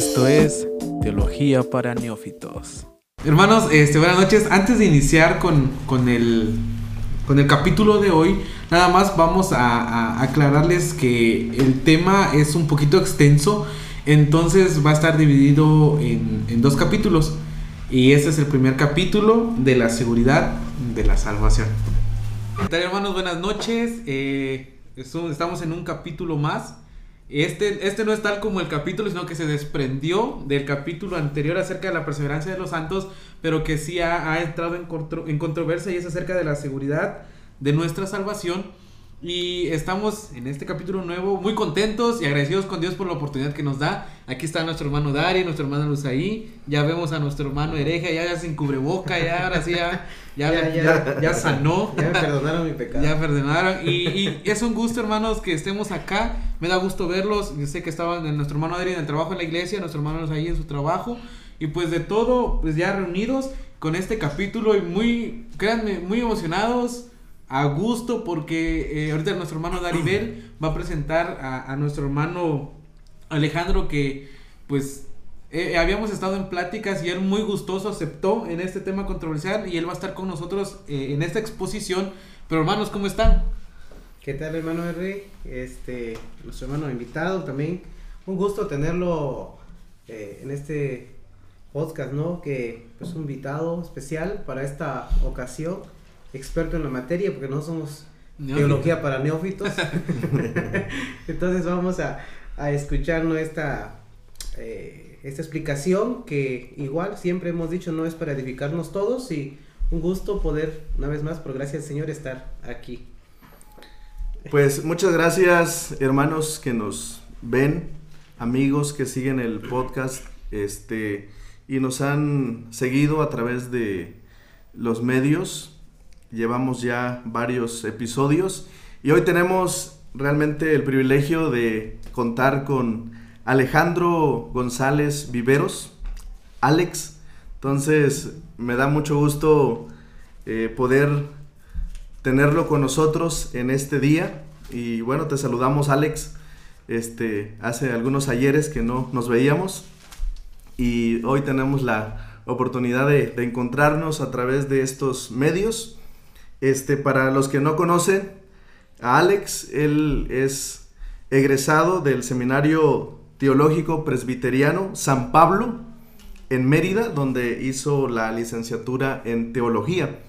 Esto es Teología para Neófitos. Hermanos, este, buenas noches. Antes de iniciar con, con, el, con el capítulo de hoy, nada más vamos a, aclararles que el tema es un poquito extenso, entonces va a estar dividido en, en dos capítulos. Y este es el primer capítulo de la seguridad de la salvación. ¿Qué tal hermanos? Buenas noches. Eh, estamos en un capítulo más. Este, este no es tal como el capítulo, sino que se desprendió del capítulo anterior acerca de la perseverancia de los santos, pero que sí ha, entrado en, contro, en controversia y es acerca de la seguridad de nuestra salvación. Y estamos en este capítulo nuevo muy contentos y agradecidos con Dios por la oportunidad que nos da. Aquí está nuestro hermano Dari, nuestro hermano Luzaí. Ya vemos a nuestro hermano Hereja, ya, ya sin cubreboca, ya ahora sí, ya, ya, ya, ya, sanó. Ya me perdonaron mi pecado. Ya perdonaron. Y, y, es un gusto, hermanos, que estemos acá. Me da gusto verlos. Yo sé que estaban en nuestro hermano Dari en el trabajo en la iglesia, nuestro hermano Luzaí en su trabajo. Y pues de todo, pues ya reunidos con este capítulo y muy, créanme, muy emocionados a gusto porque eh, ahorita nuestro hermano Daribel va a presentar a, a nuestro hermano Alejandro que pues eh, habíamos estado en pláticas y él muy gustoso aceptó en este tema controversial y él va a estar con nosotros eh, en esta exposición. Pero hermanos, ¿cómo están? ¿Qué tal hermano R? Este, nuestro hermano invitado también. Un gusto tenerlo eh, en este podcast, ¿no? Que es pues, un invitado especial para esta ocasión experto en la materia porque no somos Neófito. teología para neófitos. Entonces vamos a, a escuchar esta, eh, esta explicación que igual siempre hemos dicho no es para edificarnos todos y un gusto poder una vez más por gracias al Señor estar aquí. Pues muchas gracias hermanos que nos ven, amigos que siguen el podcast este, y nos han seguido a través de los medios llevamos ya varios episodios y hoy tenemos realmente el privilegio de contar con Alejandro González Viveros, Alex. Entonces me da mucho gusto eh, poder tenerlo con nosotros en este día y bueno, te saludamos Alex. Este, hace algunos ayeres que no nos veíamos y hoy tenemos la oportunidad de, de encontrarnos a través de estos medios este, para los que no conocen, a Alex, él es egresado del Seminario Teológico Presbiteriano San Pablo en Mérida, donde hizo la licenciatura en teología.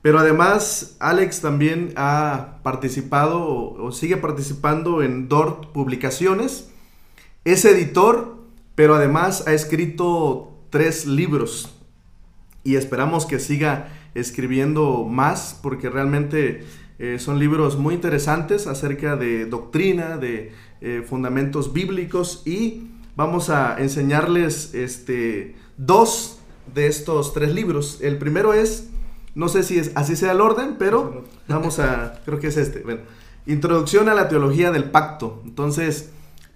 Pero además, Alex también ha participado o, o sigue participando en DORT Publicaciones. Es editor, pero además ha escrito tres libros. Y esperamos que siga escribiendo más porque realmente eh, son libros muy interesantes acerca de doctrina, de eh, fundamentos bíblicos y vamos a enseñarles este, dos de estos tres libros. El primero es, no sé si es, así sea el orden, pero vamos a, creo que es este. Bueno, Introducción a la Teología del Pacto. Entonces,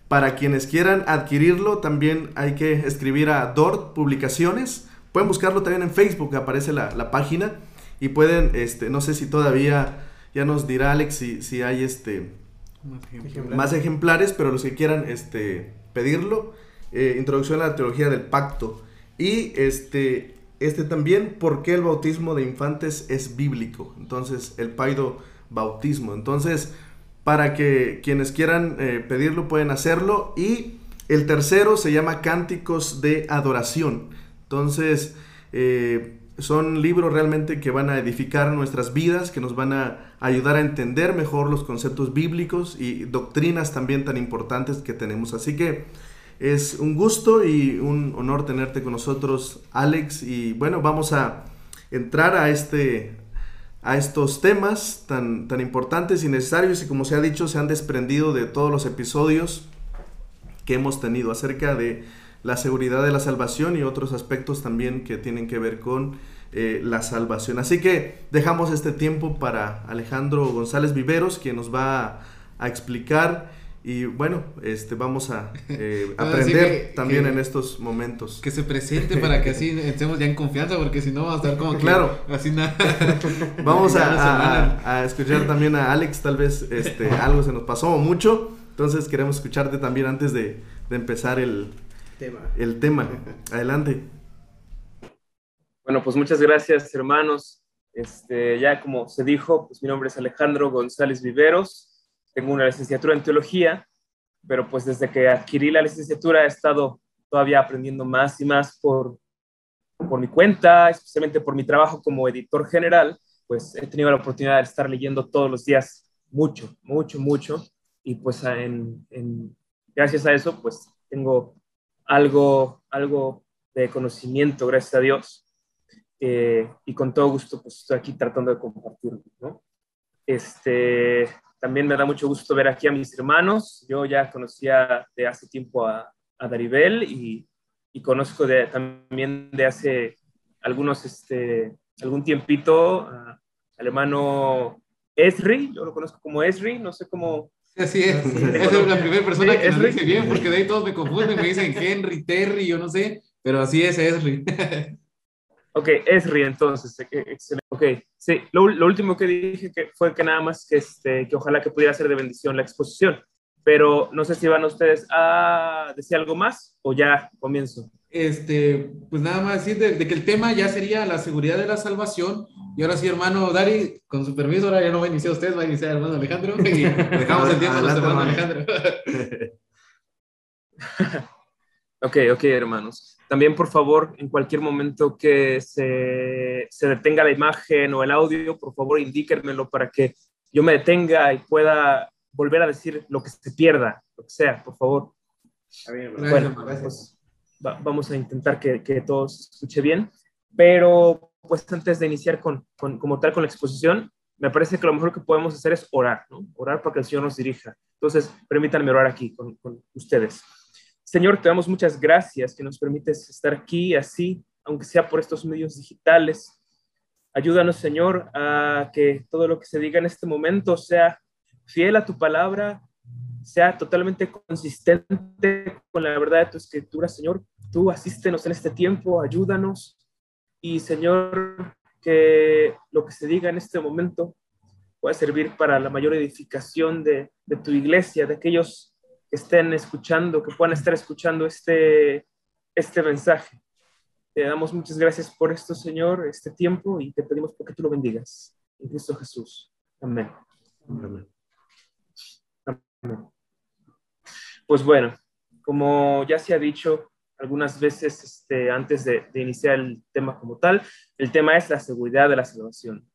para quienes quieran adquirirlo, también hay que escribir a DORT Publicaciones Pueden buscarlo también en Facebook, aparece la, la, página. Y pueden, este, no sé si todavía, ya nos dirá Alex si, si hay este Más ejemplares. más ejemplares, pero los que quieran este, pedirlo, eh, Introducción a la Teología del Pacto. Y este, este también, ¿por qué el bautismo de infantes es bíblico? Entonces, el paido bautismo. Entonces, para que quienes quieran eh, pedirlo pueden hacerlo. Y el tercero se llama Cánticos de Adoración. Entonces, eh, son libros realmente que van a edificar nuestras vidas, que nos van a ayudar a entender mejor los conceptos bíblicos y doctrinas también tan importantes que tenemos. Así que es un gusto y un honor tenerte con nosotros, Alex. Y bueno, vamos a entrar a este a estos temas tan, tan importantes y necesarios y como se ha dicho se han desprendido de todos los episodios que hemos tenido acerca de la seguridad de la salvación y otros aspectos también que tienen que ver con eh, la salvación. Así que dejamos este tiempo para Alejandro González Viveros, quien nos va a, a explicar y bueno, este vamos a eh, aprender que, también que, en estos momentos. Que se presente para que así estemos ya en confianza, porque si no va a estar como que claro. así nada. Vamos a, a, a, escuchar también a Alex, tal vez este, algo se nos pasó mucho, entonces queremos escucharte también antes de, de empezar el, tema. el tema. Adelante. Bueno, pues muchas gracias, hermanos. Este, ya como se dijo, pues mi nombre es Alejandro González Viveros. Tengo una licenciatura en teología, pero pues desde que adquirí la licenciatura he estado todavía aprendiendo más y más por, por mi cuenta, especialmente por mi trabajo como editor general, pues he tenido la oportunidad de estar leyendo todos los días mucho, mucho, mucho. Y pues en, en, gracias a eso, pues tengo algo, algo de conocimiento, gracias a Dios. Eh, y con todo gusto, pues estoy aquí tratando de compartirlo, ¿no? Este, también me da mucho gusto ver aquí a mis hermanos. Yo ya conocía de hace tiempo a, a Daribel y, y conozco también de hace algunos, este, algún tiempito a, al hermano Esri, yo lo conozco como Esri, no sé cómo... Así es, esa es la primera persona que lo dice bien, porque de ahí todos me confunden, me dicen Henry, Terry, yo no sé, pero así es Esri. Ok, Esri, entonces, e, excelente. Ok, sí, lo, lo, último que dije que fue que nada más que, este, que ojalá que pudiera ser de bendición la exposición, pero no sé si van ustedes a decir algo más o ya comienzo. Este, pues nada más decir de, de, que el tema ya sería la seguridad de la salvación. Y ahora sí, hermano Dari, con su permiso, ahora ya no va a iniciar usted, va a iniciar hermano Alejandro. Y dejamos el tiempo a nuestro hermano Alejandro. ok, ok, hermanos. También, por favor, en cualquier momento que se, se, detenga la imagen o el audio, por favor, indíquenmelo para que yo me detenga y pueda volver a decir lo que se pierda, lo que sea, por favor. Bien, bueno, gracias. Pues, va, vamos a intentar que, que todo se escuche bien, pero pues antes de iniciar con, con, como tal con la exposición, me parece que lo mejor que podemos hacer es orar, ¿no? Orar para que el Señor nos dirija. Entonces, permítanme orar aquí con, con ustedes. Señor, te damos muchas gracias que nos permites estar aquí así, aunque sea por estos medios digitales. Ayúdanos, Señor, a que todo lo que se diga en este momento sea fiel a tu palabra, sea totalmente consistente con la verdad de tu escritura, Señor. Tú asístenos en este tiempo, ayúdanos. Y, Señor, que lo que se diga en este momento pueda servir para la mayor edificación de, tu iglesia, de aquellos que estén escuchando, que puedan estar escuchando este, este mensaje. Te damos muchas gracias por esto, Señor, este tiempo, y te pedimos porque tú lo bendigas. En Cristo Jesús. Amén. Amén. Pues bueno, como ya se ha dicho algunas veces este, antes de, iniciar el tema como tal, el tema es la seguridad de la salvación.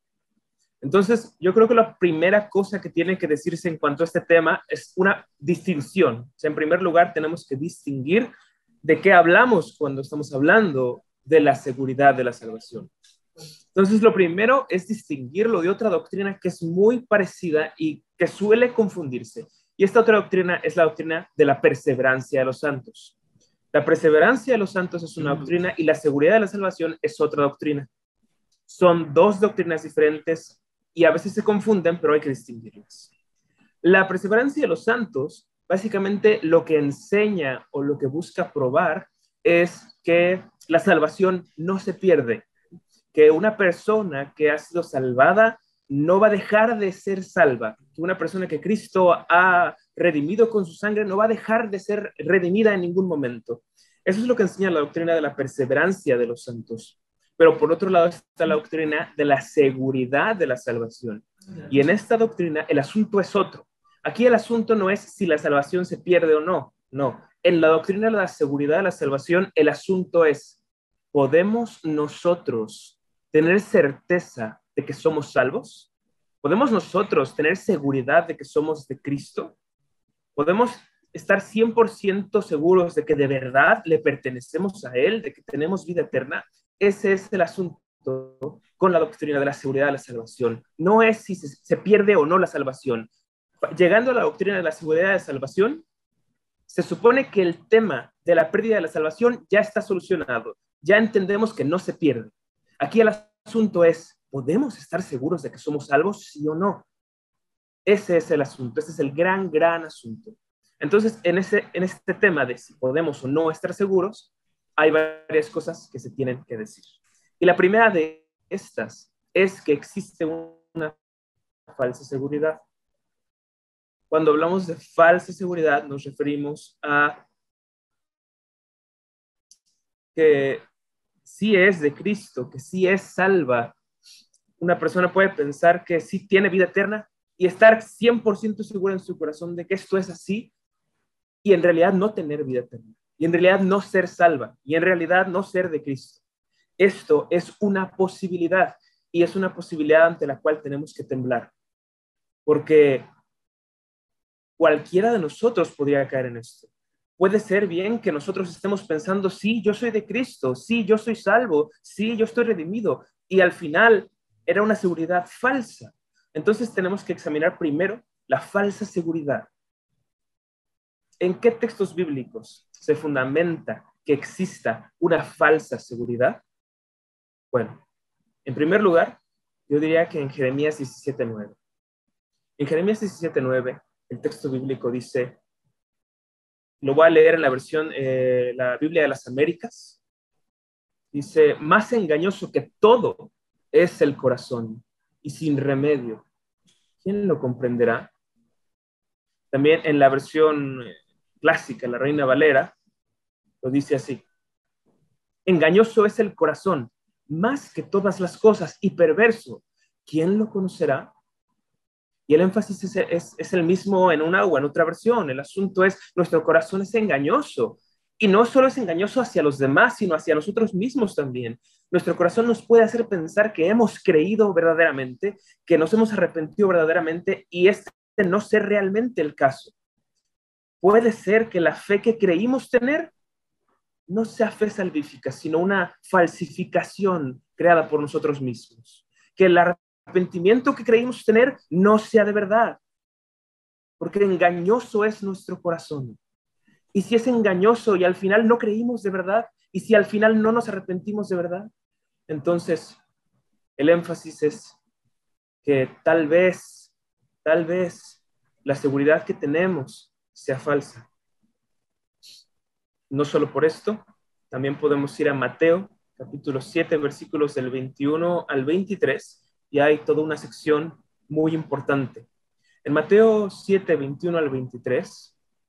Entonces, yo creo que la primera cosa que tiene que decirse en cuanto a este tema es una distinción. En primer lugar, tenemos que distinguir de qué hablamos cuando estamos hablando de la seguridad de la salvación. Entonces, lo primero es distinguirlo de otra doctrina que es muy parecida y que suele confundirse. Y esta otra doctrina es la doctrina de la perseverancia de los santos. La perseverancia de los santos es una doctrina y la seguridad de la salvación es otra doctrina. Son dos doctrinas diferentes y a veces se confunden, pero hay que distinguirlas. La perseverancia de los santos, básicamente lo que enseña o lo que busca probar es que la salvación no se pierde, que una persona que ha sido salvada no va a dejar de ser salva, una persona que Cristo ha redimido con su sangre no va a dejar de ser redimida en ningún momento. Eso es lo que enseña la doctrina de la perseverancia de los santos. Pero por otro lado está la doctrina de la seguridad de la salvación. Y en esta doctrina el asunto es otro. Aquí el asunto no es si la salvación se pierde o no. No. En la doctrina de la seguridad de la salvación el asunto es, ¿podemos nosotros tener certeza de que somos salvos? ¿Podemos nosotros tener seguridad de que somos de Cristo? ¿Podemos estar 100% seguros de que de verdad le pertenecemos a Él, de que tenemos vida eterna? Ese es el asunto con la doctrina de la seguridad de la salvación. No es si se, pierde o no la salvación. Llegando a la doctrina de la seguridad de la salvación, se supone que el tema de la pérdida de la salvación ya está solucionado. Ya entendemos que no se pierde. Aquí el asunto es, ¿podemos estar seguros de que somos salvos, sí o no? Ese es el asunto, ese es el gran, gran asunto. Entonces, en, ese, en este tema de si podemos o no estar seguros, hay varias cosas que se tienen que decir. Y la primera de estas es que existe una falsa seguridad. Cuando hablamos de falsa seguridad nos referimos a que sí es de Cristo, que sí es salva, una persona puede pensar que sí tiene vida eterna y estar 100% segura en su corazón de que esto es así y en realidad no tener vida eterna, y en realidad no ser salva, y en realidad no ser de Cristo. Esto es una posibilidad y es una posibilidad ante la cual tenemos que temblar, porque cualquiera de nosotros podría caer en esto. Puede ser bien que nosotros estemos pensando, sí, yo soy de Cristo, sí, yo soy salvo, sí, yo estoy redimido, y al final era una seguridad falsa. Entonces tenemos que examinar primero la falsa seguridad. ¿En qué textos bíblicos se fundamenta que exista una falsa seguridad? Bueno, en primer lugar, yo diría que en Jeremías 17.9. En Jeremías 17.9, el texto bíblico dice, lo voy a leer en la versión, eh, la Biblia de las Américas, dice, más engañoso que todo es el corazón y sin remedio. ¿Quién lo comprenderá? También en la versión clásica, la Reina Valera, lo dice así. Engañoso es el corazón, más que todas las cosas, y perverso. ¿Quién lo conocerá? Y el énfasis es, el mismo en una o en otra versión. El asunto es, nuestro corazón es engañoso. Y no solo es engañoso hacia los demás, sino hacia nosotros mismos también. Nuestro corazón nos puede hacer pensar que hemos creído verdaderamente, que nos hemos arrepentido verdaderamente y este no ser realmente el caso. Puede ser que la fe que creímos tener no sea fe salvífica, sino una falsificación creada por nosotros mismos. Que el arrepentimiento que creímos tener no sea de verdad, porque engañoso es nuestro corazón. Y si es engañoso y al final no creímos de verdad, y si al final no nos arrepentimos de verdad, entonces el énfasis es que tal vez, tal vez la seguridad que tenemos sea falsa. No solo por esto, también podemos ir a Mateo, capítulo 7, versículos del 21 al 23, y hay toda una sección muy importante. En Mateo 7, 21 al 23,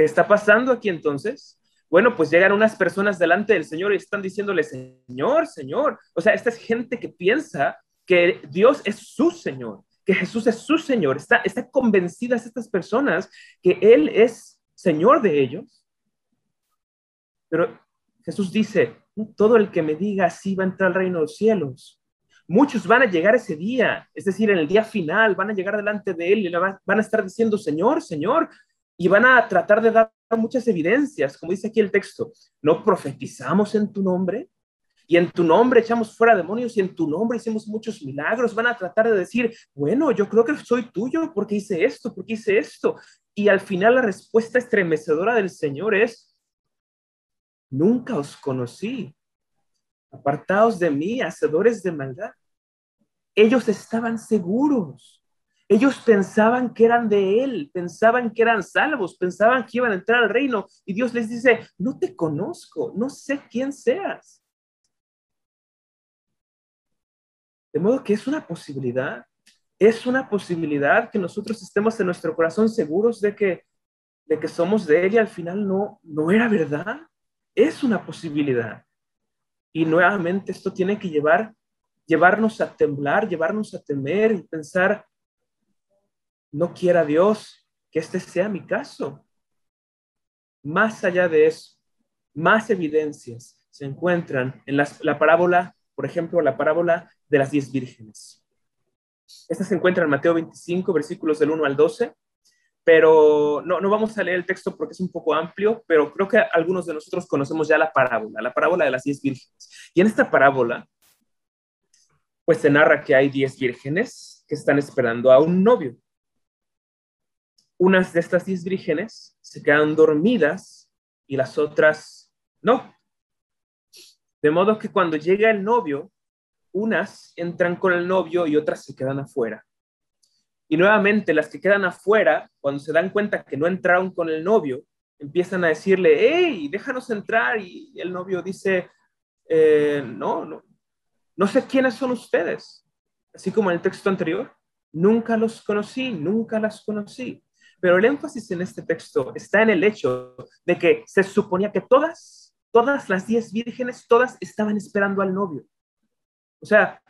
¿Qué está pasando aquí entonces? Bueno, pues llegan unas personas delante del Señor y están diciéndole, Señor, Señor. O sea, esta es gente que piensa que Dios es su Señor, que Jesús es su Señor. Está, está convencidas estas personas que Él es Señor de ellos. Pero Jesús dice, todo el que me diga así va a entrar al reino de los cielos. Muchos van a llegar ese día, es decir, en el día final, van a llegar delante de Él y van a estar diciendo, Señor, Señor, y van a tratar de dar muchas evidencias, como dice aquí el texto, no profetizamos en tu nombre, y en tu nombre echamos fuera demonios y en tu nombre hicimos muchos milagros, van a tratar de decir, bueno, yo creo que soy tuyo porque hice esto, porque hice esto. Y al final la respuesta estremecedora del Señor es, nunca os conocí. Apartaos de mí, hacedores de maldad ellos estaban seguros. Ellos pensaban que eran de Él, pensaban que eran salvos, pensaban que iban a entrar al reino. Y Dios les dice, no te conozco, no sé quién seas. De modo que es una posibilidad, es una posibilidad que nosotros estemos en nuestro corazón seguros de que, de que somos de Él y al final no, no era verdad. Es una posibilidad. Y nuevamente esto tiene que llevar llevarnos a temblar, llevarnos a temer y pensar, no quiera Dios que este sea mi caso. Más allá de eso, más evidencias se encuentran en la parábola, por ejemplo, la parábola de las diez vírgenes. Esta se encuentra en Mateo 25, versículos del 1 al 12, pero no, no vamos a leer el texto porque es un poco amplio, pero creo que algunos de nosotros conocemos ya la parábola, la parábola de las diez vírgenes. Y en esta parábola pues se narra que hay 10 vírgenes que están esperando a un novio. Unas de estas 10 vírgenes se quedan dormidas y las otras no. De modo que cuando llega el novio, unas entran con el novio y otras se quedan afuera. Y nuevamente las que quedan afuera, cuando se dan cuenta que no entraron con el novio, empiezan a decirle, hey, déjanos entrar. Y el novio dice, eh, no, no, no sé quiénes son ustedes. Así como en el texto anterior, nunca los conocí, nunca las conocí. Pero el énfasis en este texto está en el hecho de que se suponía que todas, todas las diez vírgenes, todas estaban esperando al novio. O sea,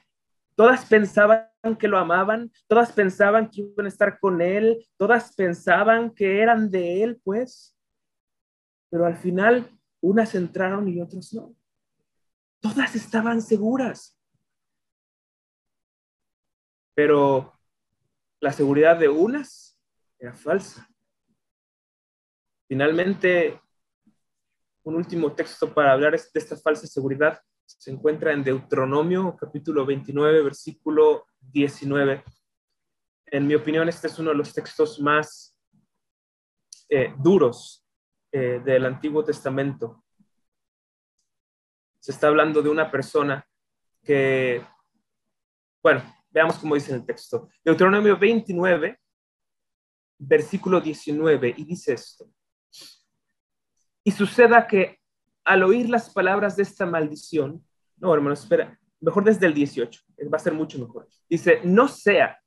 todas pensaban que lo amaban, todas pensaban que iban a estar con él, todas pensaban que eran de él, pues. Pero al final, unas entraron y otras no. Todas estaban seguras. Pero la seguridad de unas era falsa. Finalmente, un último texto para hablar de esta falsa seguridad se encuentra en Deuteronomio capítulo 29, versículo 19. En mi opinión, este es uno de los textos más eh, duros eh, del Antiguo Testamento. Se está hablando de una persona que, bueno, veamos cómo dice el texto. Deuteronomio 29, versículo 19, y dice esto. Y suceda que al oír las palabras de esta maldición, no, hermano, espera, mejor desde el 18, va a ser mucho mejor. Dice, no sea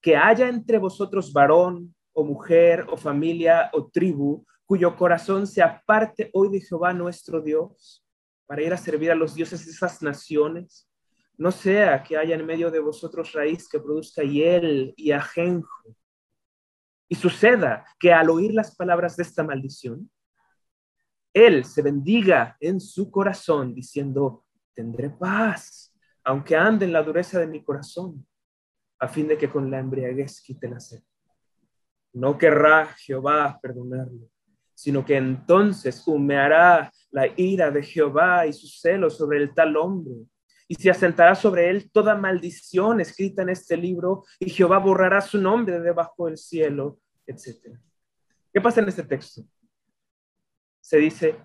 que haya entre vosotros varón o mujer o familia o tribu cuyo corazón se aparte hoy de Jehová nuestro Dios para ir a servir a los dioses de esas naciones. No sea que haya en medio de vosotros raíz que produzca hiel y ajenjo. Y suceda que al oír las palabras de esta maldición, él se bendiga en su corazón diciendo, tendré paz, aunque ande en la dureza de mi corazón, a fin de que con la embriaguez quite la sed. No querrá Jehová perdonarlo, sino que entonces humeará la ira de Jehová y su celo sobre el tal hombre, y se asentará sobre él toda maldición escrita en este libro, y Jehová borrará su nombre de debajo del cielo, etc. ¿Qué pasa en este texto? se dice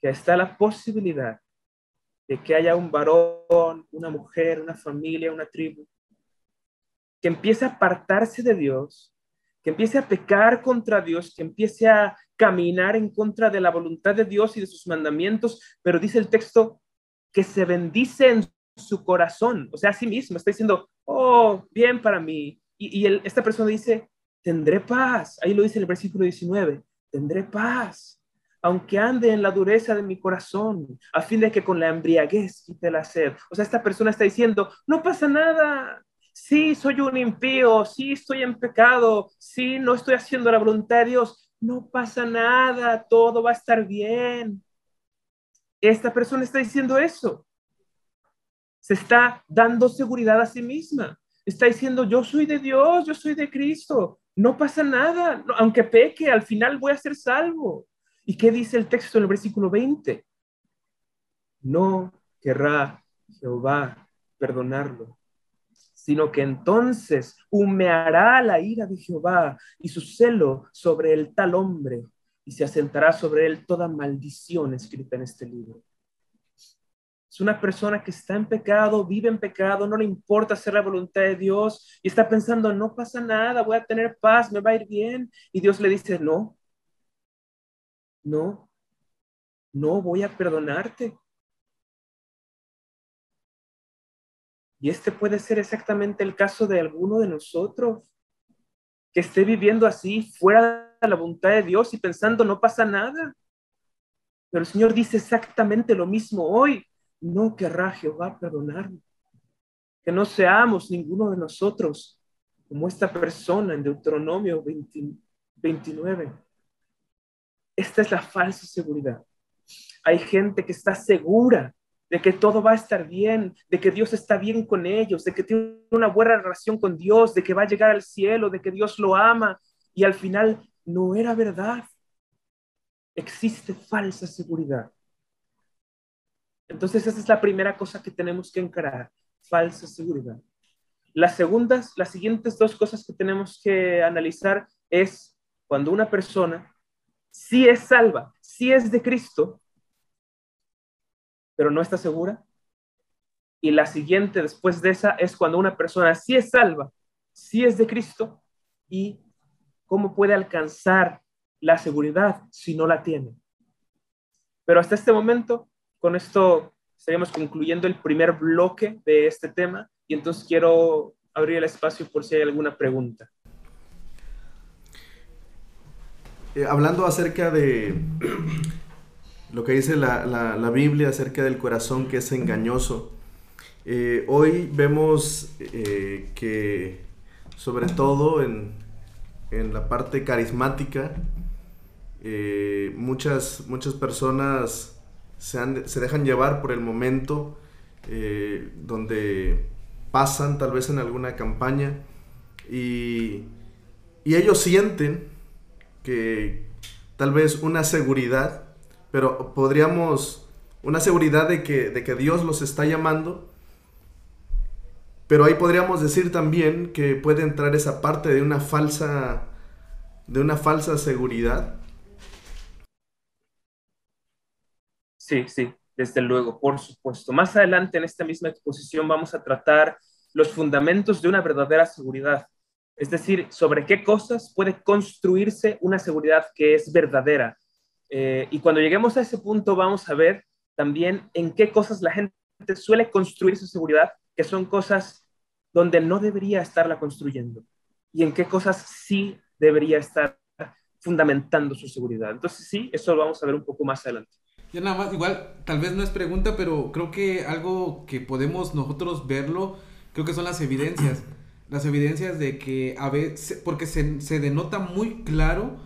que está la posibilidad de que haya un varón, una mujer, una familia, una tribu, que empiece a apartarse de Dios, que empiece a pecar contra Dios, que empiece a caminar en contra de la voluntad de Dios y de sus mandamientos, pero dice el texto que se bendice en su corazón, o sea, a sí mismo, está diciendo, oh, bien para mí. Y, esta persona dice, tendré paz. Ahí lo dice el versículo 19 tendré paz, aunque ande en la dureza de mi corazón, a fin de que con la embriaguez quite la sed. O sea, esta persona está diciendo, no pasa nada. Sí, soy un impío, sí, estoy en pecado, sí, no estoy haciendo la voluntad de Dios. No pasa nada, todo va a estar bien. Esta persona está diciendo eso. Se está dando seguridad a sí misma. Está diciendo, yo soy de Dios, yo soy de Cristo no pasa nada, aunque peque, al final voy a ser salvo. ¿Y qué dice el texto en el versículo 20? No querrá Jehová perdonarlo, sino que entonces humeará la ira de Jehová y su celo sobre el tal hombre, y se asentará sobre él toda maldición escrita en este libro. Es una persona que está en pecado, vive en pecado, no le importa hacer la voluntad de Dios y está pensando, no pasa nada, voy a tener paz, me va a ir bien. Y Dios le dice, no, no, no voy a perdonarte. Y este puede ser exactamente el caso de alguno de nosotros, que esté viviendo así, fuera de la voluntad de Dios y pensando, no pasa nada. Pero el Señor dice exactamente lo mismo hoy no querrá Jehová perdonarnos. Que no seamos ninguno de nosotros como esta persona en Deuteronomio 29. Esta es la falsa seguridad. Hay gente que está segura de que todo va a estar bien, de que Dios está bien con ellos, de que tiene una buena relación con Dios, de que va a llegar al cielo, de que Dios lo ama, y al final no era verdad. Existe falsa seguridad. Entonces esa es la primera cosa que tenemos que encarar, falsa seguridad. Las segundas, las siguientes dos cosas que tenemos que analizar es cuando una persona sí es salva, sí es de Cristo, pero no está segura. Y la siguiente después de esa es cuando una persona sí es salva, sí es de Cristo y cómo puede alcanzar la seguridad si no la tiene. Pero hasta este momento, con esto estaríamos concluyendo el primer bloque de este tema y entonces quiero abrir el espacio por si hay alguna pregunta. Eh, hablando acerca de lo que dice la, Biblia acerca del corazón que es engañoso, eh, hoy vemos eh, que sobre todo en, la parte carismática, muchas, muchas personas se, se, dejan llevar por el momento donde pasan tal vez en alguna campaña y, y ellos sienten que tal vez una seguridad, pero podríamos, una seguridad de que, de que Dios los está llamando, pero ahí podríamos decir también que puede entrar esa parte de una falsa, de una falsa seguridad. Sí, sí, desde luego, por supuesto. Más adelante en esta misma exposición vamos a tratar los fundamentos de una verdadera seguridad. Es decir, sobre qué cosas puede construirse una seguridad que es verdadera. Eh, y cuando lleguemos a ese punto vamos a ver también en qué cosas la gente suele construir su seguridad, que son cosas donde no debería estarla construyendo, y en qué cosas sí debería estar fundamentando su seguridad. Entonces sí, eso lo vamos a ver un poco más adelante. Ya nada más, igual, tal vez no es pregunta, pero creo que algo que podemos nosotros verlo, creo que son las evidencias las evidencias de que a veces, porque se, se denota muy claro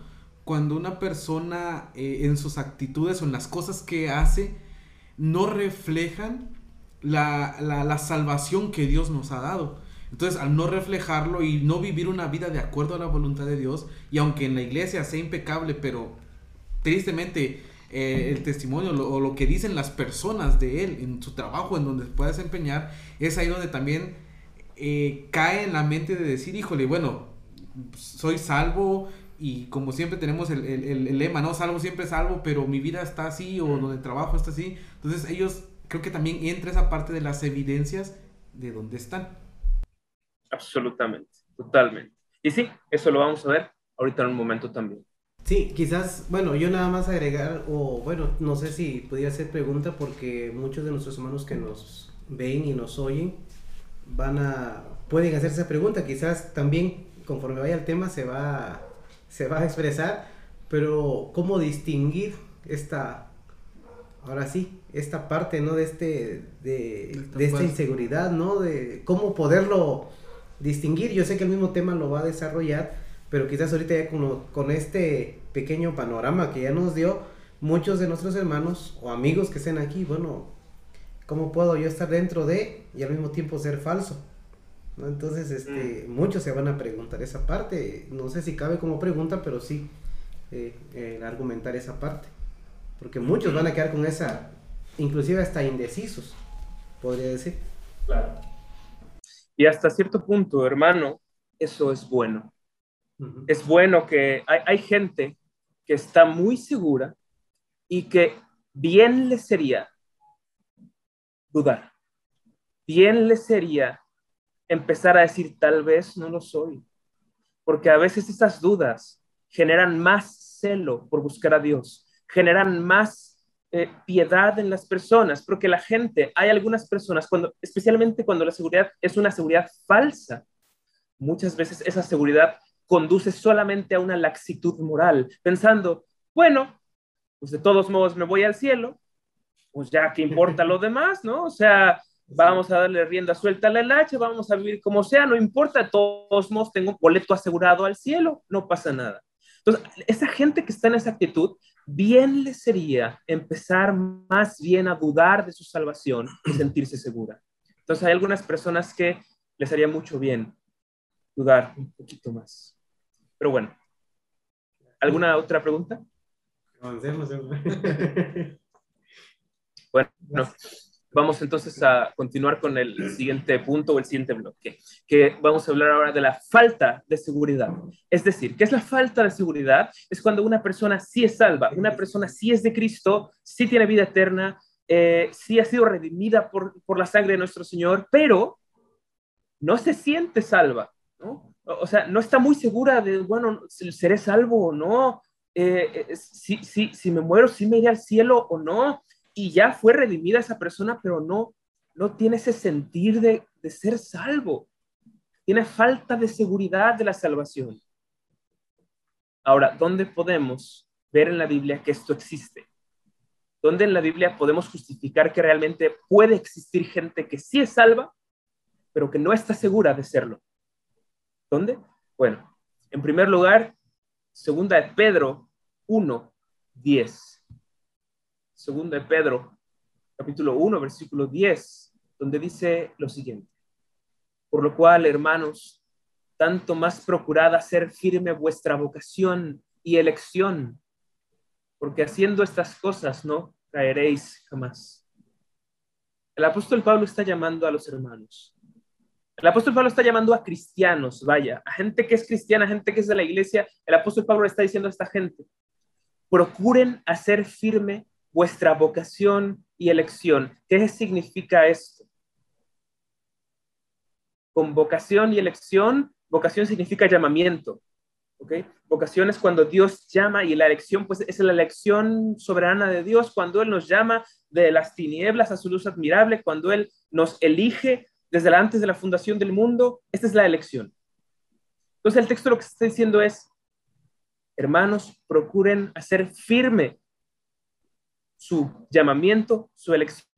cuando una persona eh, en sus actitudes o en las cosas que hace no reflejan la, la, la, salvación que Dios nos ha dado. Entonces, al no reflejarlo y no vivir una vida de acuerdo a la voluntad de Dios, y aunque en la iglesia sea impecable, pero tristemente eh, el testimonio o lo que dicen las personas de él en su trabajo, en donde se puede desempeñar, es ahí donde también eh, cae en la mente de decir, híjole, bueno, soy salvo y como siempre tenemos el, el, lema, ¿no? Salvo siempre salvo, pero mi vida está así o donde trabajo está así. Entonces ellos creo que también entra esa parte de las evidencias de dónde están. Absolutamente, totalmente. Y sí, eso lo vamos a ver ahorita en un momento también. Sí, quizás, bueno, yo nada más agregar, o bueno, no sé si podría hacer pregunta porque muchos de nuestros hermanos que nos ven y nos oyen, van a, pueden hacerse esa pregunta, quizás también conforme vaya el tema se va, se va a expresar, pero ¿cómo distinguir esta, ahora sí, esta parte, ¿no? De este, de, de esta inseguridad, ¿no? De cómo poderlo distinguir. Yo sé que el mismo tema lo va a desarrollar, pero quizás ahorita ya con, con este pequeño panorama que ya nos dio, muchos de nuestros hermanos o amigos que estén aquí, bueno, ¿cómo puedo yo estar dentro de y al mismo tiempo ser falso? ¿No? Entonces, este, mm. muchos se van a preguntar esa parte. No sé si cabe como pregunta, pero sí eh, eh, argumentar esa parte. Porque muchos van a quedar con esa, inclusive hasta indecisos, podría decir. Claro. Y hasta cierto punto, hermano, eso es bueno. Es bueno que hay, hay gente que está muy segura y que bien le sería dudar. Bien le sería empezar a decir, tal vez no lo soy, porque a veces esas dudas generan más celo por buscar a Dios, generan más eh, piedad en las personas, porque la gente, hay algunas personas, cuando, especialmente cuando la seguridad es una seguridad falsa, muchas veces esa seguridad conduce solamente a una laxitud moral, pensando, bueno, pues de todos modos me voy al cielo, pues ya que importa lo demás, ¿no? O sea, vamos a darle rienda suelta a la LH, vamos a vivir como sea, no importa, todos modos tengo un boleto asegurado al cielo, no pasa nada. Entonces, esa gente que está en esa actitud, bien le sería empezar más bien a dudar de su salvación y sentirse segura. Entonces, hay algunas personas que les haría mucho bien dudar un poquito más. Pero bueno, ¿alguna otra pregunta? Bueno, vamos entonces a continuar con el siguiente punto o el siguiente bloque, que vamos a hablar ahora de la falta de seguridad. Es decir, ¿qué es la falta de seguridad? Es cuando una persona sí es salva, una persona sí es de Cristo, sí tiene vida eterna, eh, sí ha sido redimida por, por la sangre de nuestro Señor, pero no se siente salva, ¿no? O sea, no está muy segura de, bueno, seré salvo o no, eh, eh, si, si, si me muero, si me iré al cielo o no, y ya fue redimida esa persona, pero no, no tiene ese sentir de, de ser salvo, tiene falta de seguridad de la salvación. Ahora, ¿dónde podemos ver en la Biblia que esto existe? ¿Dónde en la Biblia podemos justificar que realmente puede existir gente que sí es salva, pero que no está segura de serlo? ¿Dónde? Bueno, en primer lugar, segunda de Pedro 1, 10. Segunda de Pedro, capítulo 1, versículo 10, donde dice lo siguiente. Por lo cual, hermanos, tanto más procurad hacer firme vuestra vocación y elección, porque haciendo estas cosas no caeréis jamás. El apóstol Pablo está llamando a los hermanos. El apóstol Pablo está llamando a cristianos, vaya, a gente que es cristiana, a gente que es de la iglesia. El apóstol Pablo está diciendo a esta gente, procuren hacer firme vuestra vocación y elección. ¿Qué significa esto? Con vocación y elección Vocación significa llamamiento. ¿ok? Vocación es cuando Dios llama y la elección, pues es la elección soberana de Dios, cuando Él nos llama de las tinieblas a su luz admirable, cuando Él nos elige desde antes de la fundación del mundo. Esta es la elección. Entonces el texto lo que está diciendo es, hermanos, procuren hacer firme su llamamiento, su elección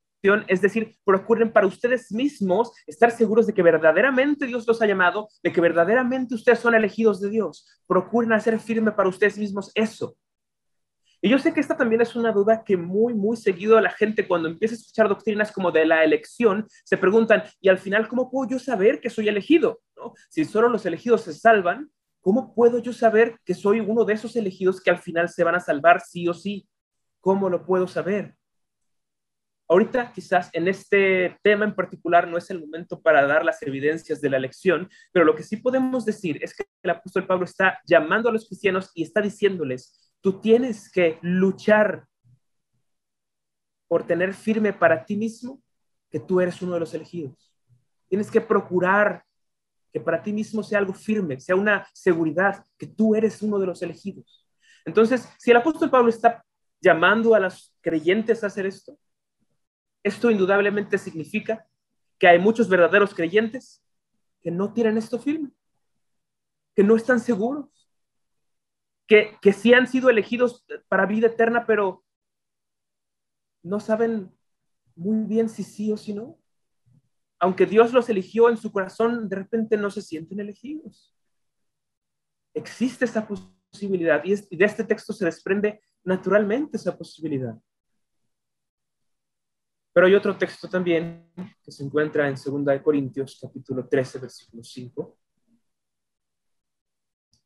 es decir, procuren para ustedes mismos estar seguros de que verdaderamente Dios los ha llamado, de que verdaderamente ustedes son elegidos de Dios. Procuren hacer firme para ustedes mismos eso. Y yo sé que esta también es una duda que muy, muy seguido la gente cuando empieza a escuchar doctrinas como de la elección, se preguntan, ¿y al final cómo puedo yo saber que soy elegido? Si solo los elegidos se salvan, ¿cómo puedo yo saber que soy uno de esos elegidos que al final se van a salvar sí o sí? ¿Cómo lo puedo saber? Ahorita quizás en este tema en particular no es el momento para dar las evidencias de la elección, pero lo que sí podemos decir es que el apóstol Pablo está llamando a los cristianos y está diciéndoles, tú tienes que luchar por tener firme para ti mismo que tú eres uno de los elegidos. Tienes que procurar que para ti mismo sea algo firme, sea una seguridad que tú eres uno de los elegidos. Entonces, si el apóstol Pablo está llamando a los creyentes a hacer esto, esto indudablemente significa que hay muchos verdaderos creyentes que no tienen esto firme, que no están seguros, que, que sí han sido elegidos para vida eterna, pero no saben muy bien si sí o si no. Aunque Dios los eligió en su corazón, de repente no se sienten elegidos. Existe esa posibilidad y de este texto se desprende naturalmente esa posibilidad. Pero hay otro texto también que se encuentra en 2 Corintios capítulo 13, versículo 5.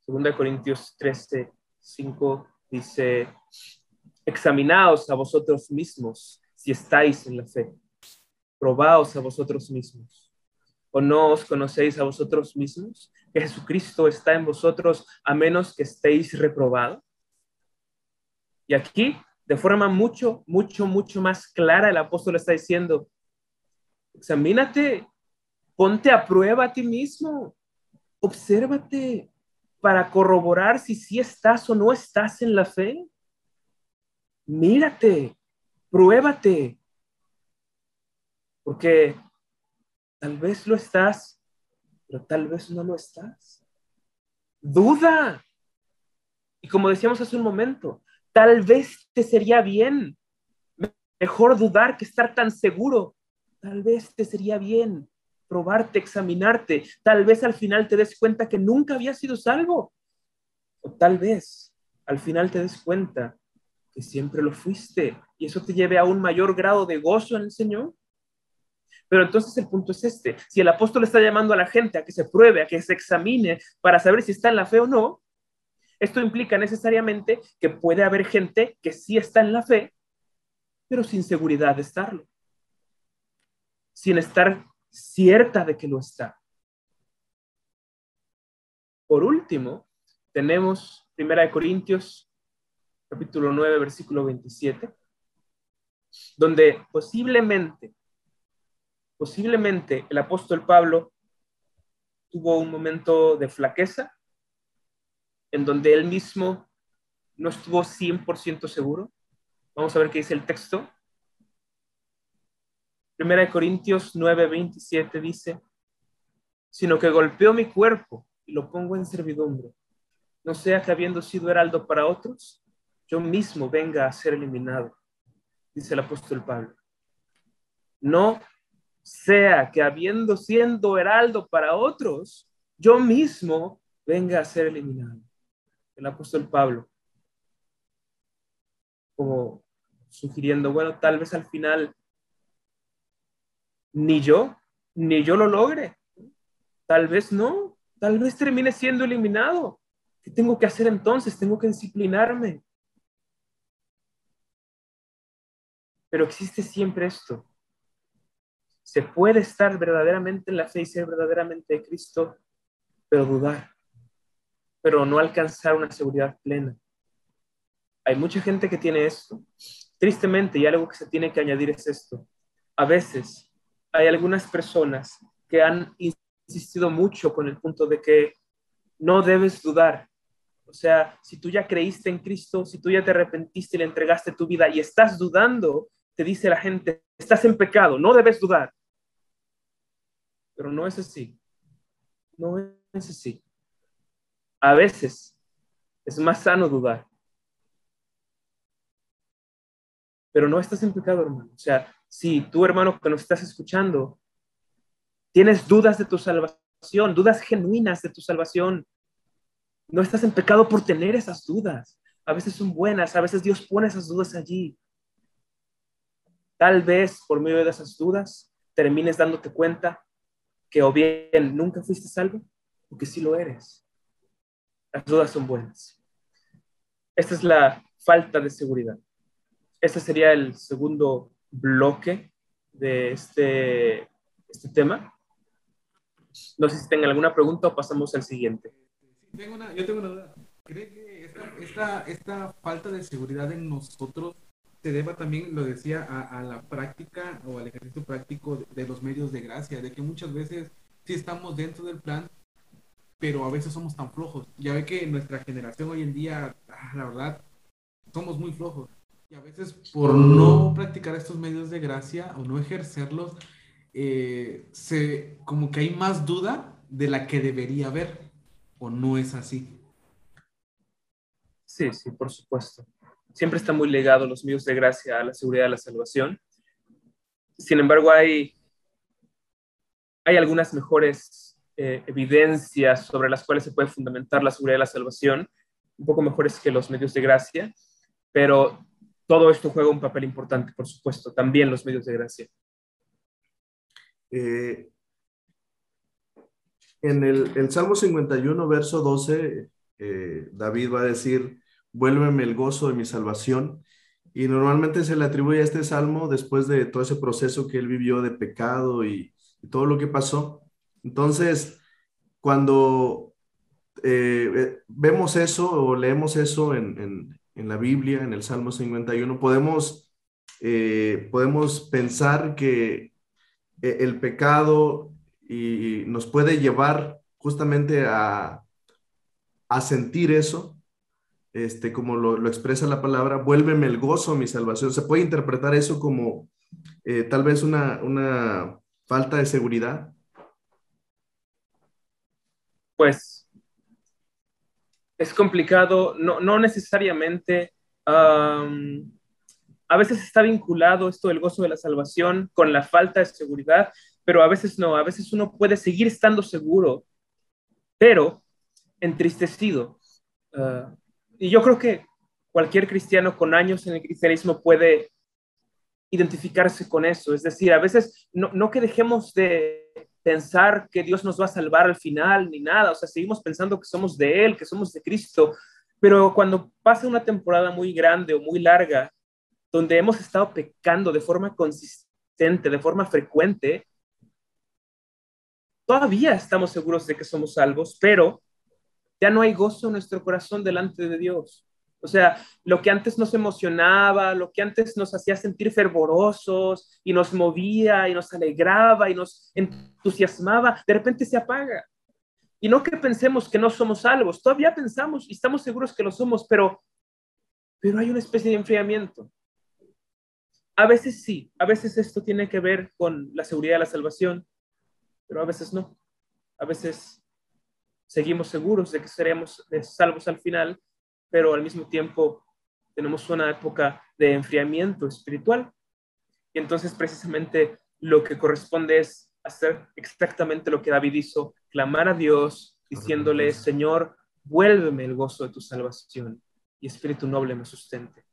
2 Corintios 13, 5 dice, examinaos a vosotros mismos si estáis en la fe, probaos a vosotros mismos. ¿O no os conocéis a vosotros mismos? Que Jesucristo está en vosotros a menos que estéis reprobados. Y aquí de forma mucho, mucho, mucho más clara, el apóstol está diciendo, examínate, ponte a prueba a ti mismo, obsérvate para corroborar si sí estás o no estás en la fe. Mírate, pruébate, porque tal vez lo estás, pero tal vez no lo estás. Duda. Y como decíamos hace un momento, Tal vez te sería bien. Mejor dudar que estar tan seguro. Tal vez te sería bien probarte, examinarte. Tal vez al final te des cuenta que nunca había sido salvo. O tal vez al final te des cuenta que siempre lo fuiste y eso te lleve a un mayor grado de gozo en el Señor. Pero entonces el punto es este, si el apóstol está llamando a la gente a que se pruebe, a que se examine para saber si está en la fe o no, esto implica necesariamente que puede haber gente que sí está en la fe, pero sin seguridad de estarlo, sin estar cierta de que lo está. Por último, tenemos 1 Corintios capítulo 9, versículo 27. donde posiblemente, posiblemente el apóstol Pablo tuvo un momento de flaqueza, en donde él mismo no estuvo 100% seguro. Vamos a ver qué dice el texto. Primera de Corintios 9:27 dice, sino que golpeó mi cuerpo y lo pongo en servidumbre. No sea que habiendo sido heraldo para otros, yo mismo venga a ser eliminado, dice el apóstol Pablo. No sea que habiendo siendo heraldo para otros, yo mismo venga a ser eliminado. El apóstol Pablo, como sugiriendo, bueno, tal vez al final ni yo, ni yo lo logre. Tal vez no, tal vez termine siendo eliminado. ¿Qué tengo que hacer entonces? Tengo que disciplinarme. Pero existe siempre esto. Se puede estar verdaderamente en la fe y ser verdaderamente de Cristo, pero dudar, pero no alcanzar una seguridad plena. Hay mucha gente que tiene esto. Tristemente, y algo que se tiene que añadir es esto. A veces hay algunas personas que han insistido mucho con el punto de que no debes dudar. O sea, si tú ya creíste en Cristo, si tú ya te arrepentiste y le entregaste tu vida y estás dudando, te dice la gente, estás en pecado, no debes dudar. Pero no es así. No es así. A veces es más sano dudar. Pero no estás en pecado, hermano. O sea, si tú, hermano, que nos estás escuchando, tienes dudas de tu salvación, dudas genuinas de tu salvación, no estás en pecado por tener esas dudas. A veces son buenas, a veces Dios pone esas dudas allí. Tal vez por medio de esas dudas termines dándote cuenta que o bien nunca fuiste salvo o que sí lo eres. Las dudas son buenas. Esta es la falta de seguridad. Este sería el segundo bloque de este, este tema. No sé si tengan alguna pregunta o pasamos al siguiente. Yo tengo una duda. ¿Cree que esta, esta falta de seguridad en nosotros se deba también, lo decía, a, la práctica o al ejercicio práctico de, de, los medios de gracia, de que muchas veces sí estamos dentro del plan, pero a veces somos tan flojos. Ya ve que nuestra generación hoy en día, ah, la verdad, somos muy flojos. Y a veces por no practicar estos medios de gracia o no ejercerlos, eh, se, como que hay más duda de la que debería haber, o no es así. Sí, sí, por supuesto siempre está muy ligado los medios de gracia a la seguridad de la salvación. Sin embargo, hay, hay algunas mejores eh, evidencias sobre las cuales se puede fundamentar la seguridad de la salvación, un poco mejores que los medios de gracia, pero todo esto juega un papel importante, por supuesto, también los medios de gracia. Eh, en el, el, Salmo 51, verso 12, eh, David va a decir, vuélveme el gozo de mi salvación. Y normalmente se le atribuye a este salmo después de todo ese proceso que él vivió de pecado y, todo lo que pasó. Entonces, cuando eh, vemos eso o leemos eso en, en, la Biblia, en el Salmo 51, podemos, eh, podemos pensar que eh, el pecado y nos puede llevar justamente a, a sentir eso, este, como lo, lo, expresa la palabra, vuélveme el gozo, mi salvación. Se puede interpretar eso como eh, tal vez una, una, falta de seguridad. Pues es complicado, no, no necesariamente. Um, a veces está vinculado esto del gozo de la salvación con la falta de seguridad, pero a veces no, a veces uno puede seguir estando seguro, pero entristecido. Uh, y yo creo que cualquier cristiano con años en el cristianismo puede identificarse con eso. Es decir, a veces no, no, que dejemos de pensar que Dios nos va a salvar al final ni nada, o sea, seguimos pensando que somos de Él, que somos de Cristo, pero cuando pasa una temporada muy grande o muy larga, donde hemos estado pecando de forma consistente, de forma frecuente, todavía estamos seguros de que somos salvos, pero ya no hay gozo en nuestro corazón delante de Dios. O sea, lo que antes nos emocionaba, lo que antes nos hacía sentir fervorosos y nos movía y nos alegraba y nos entusiasmaba, de repente se apaga. Y no que pensemos que no somos salvos, todavía pensamos y estamos seguros que lo somos, pero, pero hay una especie de enfriamiento. A veces sí, a veces esto tiene que ver con la seguridad de la salvación, pero a veces no. A veces seguimos seguros de que seremos salvos al final pero al mismo tiempo tenemos una época de enfriamiento espiritual. Y entonces precisamente lo que corresponde es hacer exactamente lo que David hizo, clamar a Dios diciéndole, Señor, vuélveme el gozo de tu salvación y espíritu noble me sustente.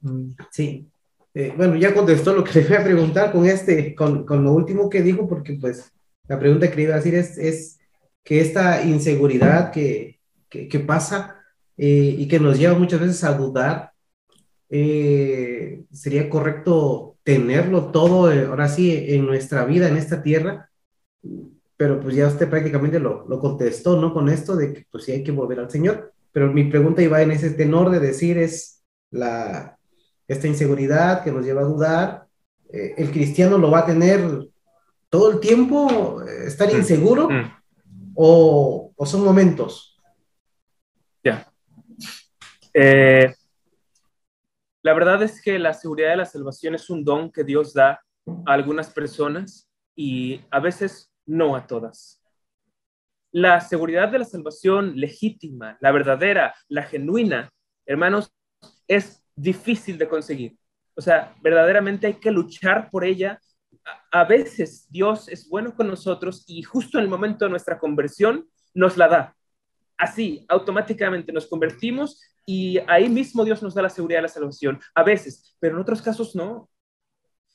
Mm, sí, eh, bueno, ya contestó lo que le iba a preguntar con este, con, con, lo último que dijo, porque pues la pregunta que iba a decir es, es que esta inseguridad que, que, pasa eh, y que nos lleva muchas veces a dudar, eh, sería correcto tenerlo todo, eh, ahora sí, en nuestra vida, en esta tierra, pero pues ya usted prácticamente lo, lo, contestó, ¿no? Con esto de que pues sí hay que volver al Señor, pero mi pregunta iba en ese tenor de decir es la, esta inseguridad que nos lleva a dudar, el cristiano lo va a tener todo el tiempo, estar mm. inseguro, mm. O, o son momentos. Ya. Eh, la verdad es que la seguridad de la salvación es un don que Dios da a algunas personas y a veces no a todas. La seguridad de la salvación legítima, la verdadera, la genuina, hermanos, es difícil de conseguir. O sea, verdaderamente hay que luchar por ella. A veces Dios es bueno con nosotros y justo en el momento de nuestra conversión nos la da así, automáticamente nos convertimos y ahí mismo Dios nos da la seguridad de la salvación, a veces, pero en otros casos no.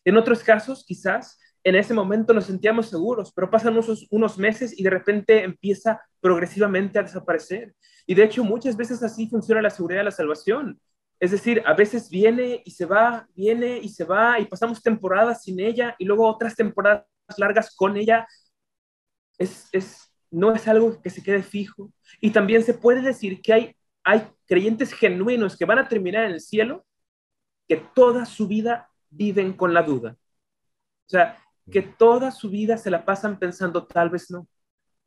En otros casos, quizás, en ese momento nos sentíamos seguros, pero pasan unos, unos meses y de repente empieza progresivamente a desaparecer. Y de hecho, muchas veces así funciona la seguridad de la salvación. Es decir, a veces viene y se va, viene y se va, y pasamos temporadas sin ella y luego otras temporadas largas con ella. Es, es, no es algo que se quede fijo. Y también se puede decir que hay, hay creyentes genuinos que van a terminar en el cielo que toda su vida viven con la duda. O sea, que toda su vida se la pasan pensando, tal vez no,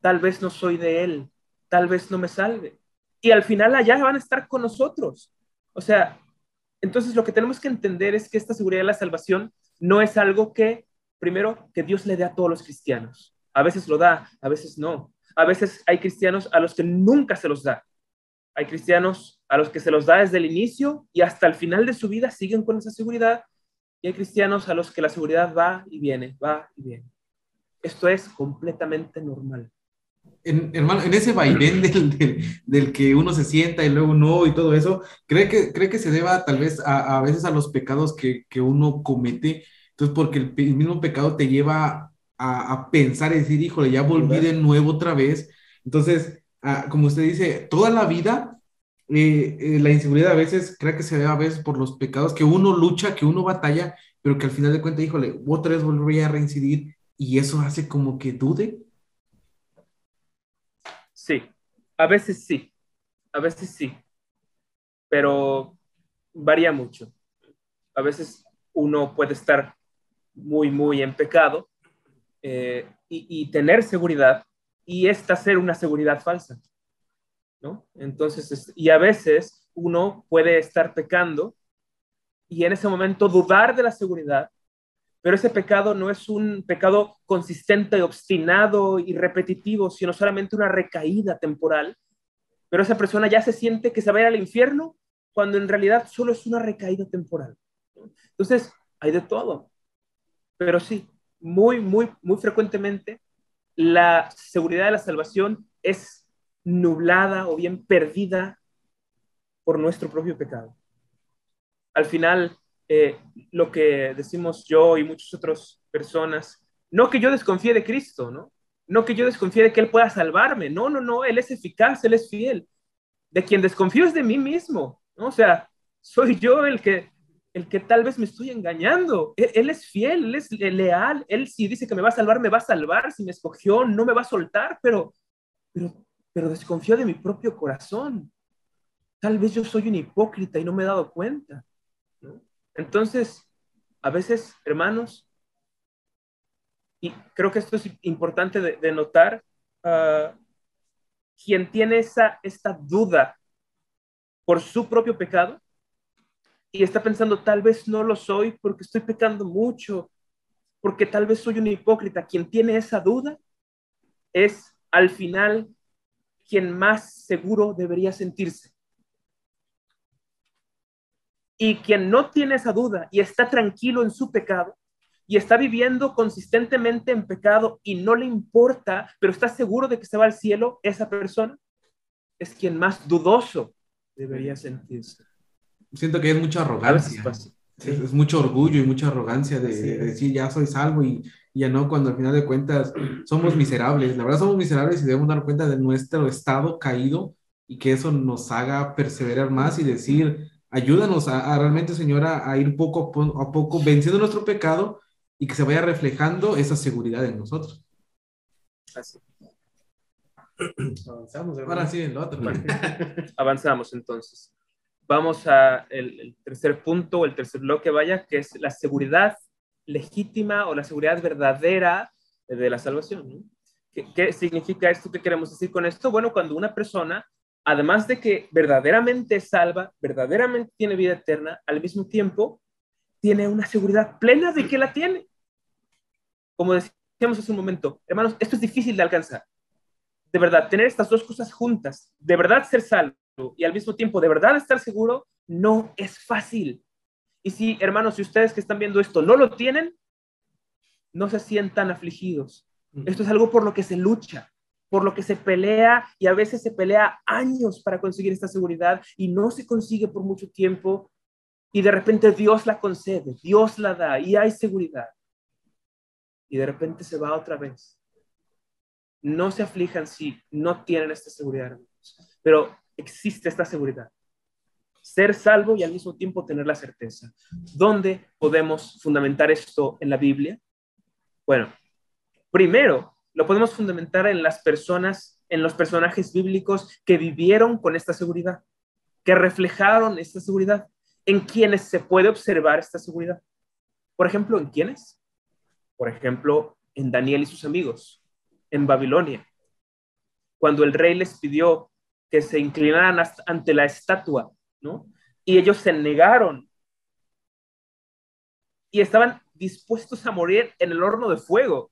tal vez no soy de Él, tal vez no me salve. Y al final allá van a estar con nosotros. O sea, entonces lo que tenemos que entender es que esta seguridad de la salvación no es algo que, primero, que Dios le dé a todos los cristianos. A veces lo da, a veces no. A veces hay cristianos a los que nunca se los da. Hay cristianos a los que se los da desde el inicio y hasta el final de su vida siguen con esa seguridad. Y hay cristianos a los que la seguridad va y viene, va y viene. Esto es completamente normal. En, hermano, en ese vaivén del, que uno se sienta y luego no y todo eso, ¿cree que, cree que se deba tal vez a, veces a los pecados que, uno comete? Entonces, porque el, el, mismo pecado te lleva a, pensar y decir, híjole, ya volví de nuevo otra vez. Entonces, ah, como usted dice, toda la vida, eh, eh, la inseguridad a veces, creo que se ve a veces por los pecados que uno lucha, que uno batalla, pero que al final de cuentas, híjole, otra vez volvería a reincidir y eso hace como que dude. Sí, a veces sí, a veces sí, pero varía mucho. A veces uno puede estar muy, muy en pecado eh, y, tener seguridad y esta ser una seguridad falsa. ¿no? Entonces, y a veces uno puede estar pecando y en ese momento dudar de la seguridad, pero ese pecado no es un pecado consistente, obstinado y repetitivo, sino solamente una recaída temporal. Pero esa persona ya se siente que se va a ir al infierno cuando en realidad solo es una recaída temporal. Entonces, hay de todo. Pero sí, muy, muy, muy frecuentemente la seguridad de la salvación es nublada o bien perdida por nuestro propio pecado. Al final, lo que decimos yo y muchas otras personas, no que yo desconfíe de Cristo, ¿no? No que yo desconfíe de que Él pueda salvarme, no, no, no, Él es eficaz, Él es fiel. De quien desconfío es de mí mismo, ¿no? O sea, soy yo el que el que tal vez me estoy engañando. Él, es fiel, él es leal. Él si dice que me va a salvar, me va a salvar. Si me escogió, no me va a soltar, pero, pero desconfío de mi propio corazón. tal vez yo soy un hipócrita y no me he dado cuenta. Entonces, a veces, hermanos, y creo que esto es importante de, notar, uh, quien tiene esa, esta duda por su propio pecado y está pensando, tal vez no lo soy porque estoy pecando mucho, porque tal vez soy un hipócrita, quien tiene esa duda es al final quien más seguro debería sentirse. Y quien no tiene esa duda y está tranquilo en su pecado, y está viviendo consistentemente en pecado y no le importa, pero está seguro de que se va al cielo, esa persona es quien más dudoso debería sentirse. Siento que es mucha arrogancia. Es, mucho orgullo y mucha arrogancia de, decir ya soy salvo y, ya no, cuando al final de cuentas somos miserables. La verdad somos miserables y debemos dar cuenta de nuestro estado caído y que eso nos haga perseverar más y decir, ayúdanos a, realmente, Señora, a ir poco a poco venciendo nuestro pecado y que se vaya reflejando esa seguridad en nosotros. Así. Avanzamos. Ahora sí, el otro. Avanzamos entonces. Vamos a el, tercer punto, el tercer bloque, vaya, que es la seguridad legítima o la seguridad verdadera de la salvación. ¿Qué, ¿Qué, significa esto? ¿Qué queremos decir con esto? Bueno, cuando una persona, además de que verdaderamente salva, verdaderamente tiene vida eterna, al mismo tiempo tiene una seguridad plena de que la tiene. Como decíamos hace un momento, hermanos, esto es difícil de alcanzar. De verdad, tener estas dos cosas juntas, de verdad ser salvo y al mismo tiempo de verdad estar seguro, no es fácil. Y si, hermanos, si ustedes que están viendo esto no lo tienen, no se sientan afligidos. Esto es algo por lo que se lucha, por lo que se pelea y a veces se pelea años para conseguir esta seguridad y no se consigue por mucho tiempo y de repente Dios la concede, Dios la da y hay seguridad y de repente se va otra vez. No se aflijan si no tienen esta seguridad, pero existe esta seguridad. Ser salvo y al mismo tiempo tener la certeza. ¿Dónde podemos fundamentar esto en la Biblia? Bueno, primero lo podemos fundamentar en las personas, en los personajes bíblicos que vivieron con esta seguridad, que reflejaron esta seguridad, en quienes se puede observar esta seguridad. Por ejemplo, ¿en quiénes? por ejemplo, en Daniel y sus amigos, en Babilonia, cuando el rey les pidió que se inclinaran ante la estatua, ¿no? Y ellos se negaron y estaban dispuestos a morir en el horno de fuego.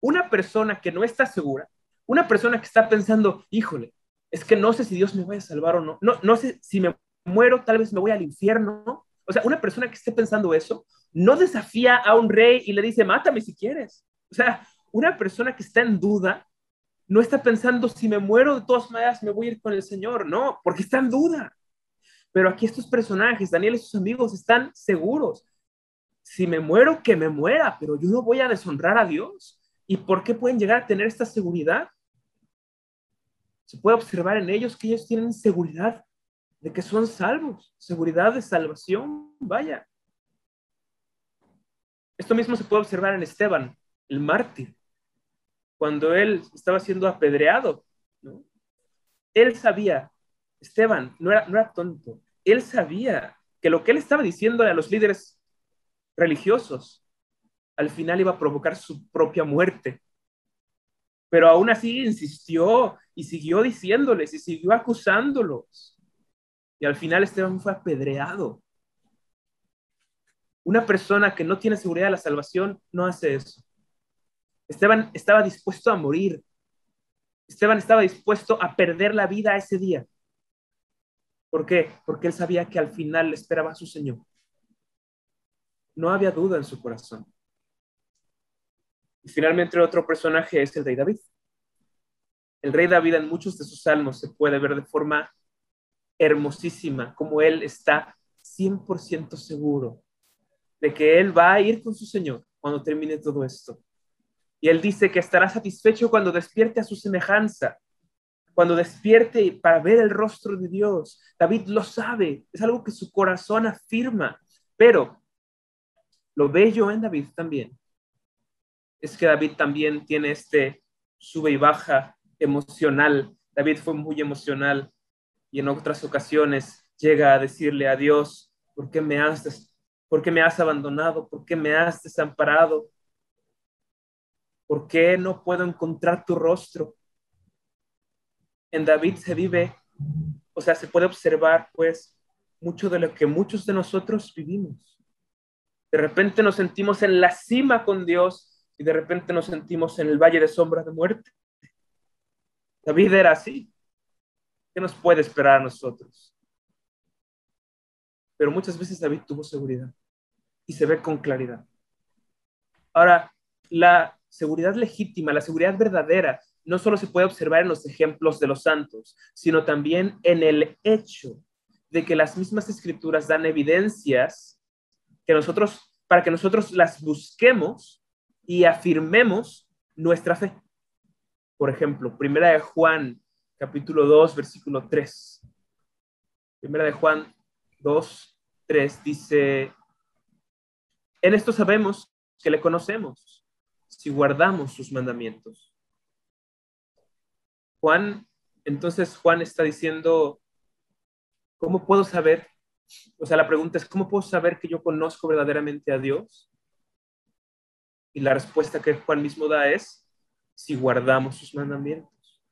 Una persona que no está segura, una persona que está pensando, híjole, es que no sé si Dios me va a salvar o no, no, no sé si me muero, tal vez me voy al infierno. O sea, una persona que esté pensando eso, no desafía a un rey y le dice, mátame si quieres. O sea, una persona que está en duda no está pensando, si me muero de todas maneras me voy a ir con el Señor. No, porque está en duda. Pero aquí estos personajes, Daniel y sus amigos, están seguros. Si me muero, que me muera, pero yo no voy a deshonrar a Dios. ¿Y por qué pueden llegar a tener esta seguridad? Se puede observar en ellos que ellos tienen seguridad de que son salvos, seguridad de salvación, vaya. Esto mismo se puede observar en Esteban, el mártir, cuando él estaba siendo apedreado. Él sabía, Esteban no era, no era tonto, él sabía que lo que él estaba diciendo a los líderes religiosos al final iba a provocar su propia muerte. Pero aún así insistió y siguió diciéndoles y siguió acusándolos. Y al final Esteban fue apedreado. Una persona que no tiene seguridad de la salvación no hace eso. Esteban estaba dispuesto a morir. Esteban estaba dispuesto a perder la vida ese día. ¿Por qué? Porque él sabía que al final le esperaba a su Señor. No había duda en su corazón. Y finalmente otro personaje es el rey David. El rey David en muchos de sus salmos se puede ver de forma hermosísima, como él está 100% seguro de que él va a ir con su Señor cuando termine todo esto. Y él dice que estará satisfecho cuando despierte a su semejanza, cuando despierte para ver el rostro de Dios. David lo sabe, es algo que su corazón afirma, pero lo bello en David también es que David también tiene este sube y baja emocional. David fue muy emocional y en otras ocasiones llega a decirle a Dios, ¿por qué me has, por qué me has abandonado? ¿Por qué me has desamparado? ¿Por qué no puedo encontrar tu rostro? En David se vive, o sea, se puede observar pues mucho de lo que muchos de nosotros vivimos. De repente nos sentimos en la cima con Dios y de repente nos sentimos en el valle de sombras de muerte. David era así. ¿Qué nos puede esperar a nosotros? Pero muchas veces David tuvo seguridad y se ve con claridad. Ahora, la seguridad legítima, la seguridad verdadera, no solo se puede observar en los ejemplos de los santos, sino también en el hecho de que las mismas escrituras dan evidencias que nosotros, para que nosotros las busquemos y afirmemos nuestra fe. Por ejemplo, Primera de Juan, capítulo 2, versículo 3. Primera de Juan 2, 3 dice, en esto sabemos que le conocemos, si guardamos sus mandamientos. Juan, entonces Juan está diciendo, ¿cómo puedo saber? O sea, la pregunta es, ¿cómo puedo saber que yo conozco verdaderamente a Dios? Y la respuesta que Juan mismo da es, si guardamos sus mandamientos.